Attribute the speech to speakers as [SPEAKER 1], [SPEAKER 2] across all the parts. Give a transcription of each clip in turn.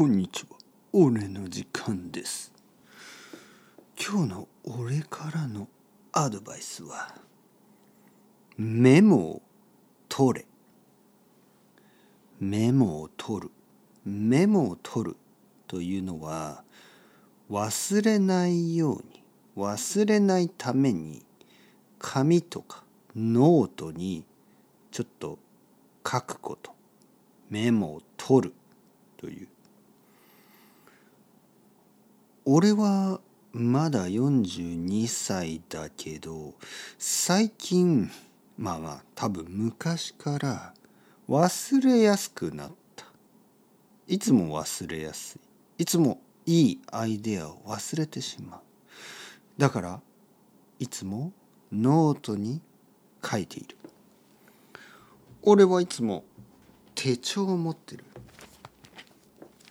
[SPEAKER 1] こんにちは。俺の時間です。今日の俺からのアドバイスはメモを取れ。メモを取る。メモを取るというのは忘れないように忘れないために紙とかノートにちょっと書くこと。メモを取るという。俺はまだ42歳だけど最近まあまあ多分昔から忘れやすくなった。いつも忘れやすい。いつもいいアイデアを忘れてしまう。だからいつもノートに書いている。俺はいつも手帳を持ってる。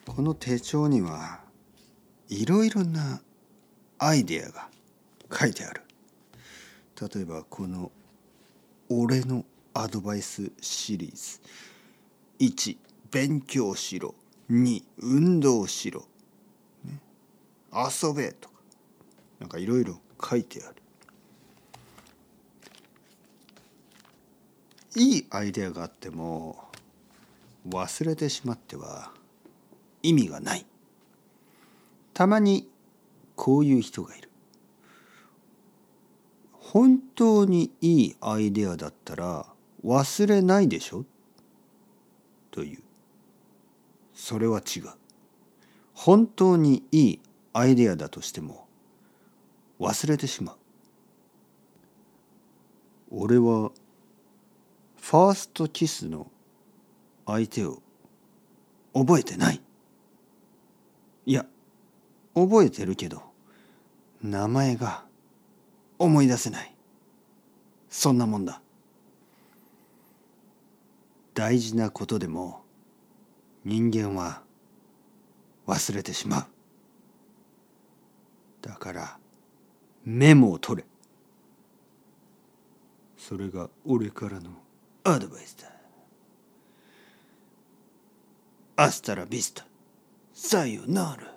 [SPEAKER 1] この手帳にはいろいろなアイデアが書いてある。例えばこの「俺のアドバイスシリーズ」1勉強しろ。2運動しろ、ね、遊べとか。なんかいろいろ書いてある。いいアイデアがあっても忘れてしまっては意味がない。たまにこういう人がいる。本当にいいアイデアだったら忘れないでしょ？という。それは違う。本当にいいアイデアだとしても忘れてしまう。俺はファーストキスの相手を覚えてない。いや覚えてるけど名前が思い出せない。そんなもんだ。大事なことでも人間は忘れてしまう。だからメモを取れ。それが俺からのアドバイスだ。アスタラビスタさよなら。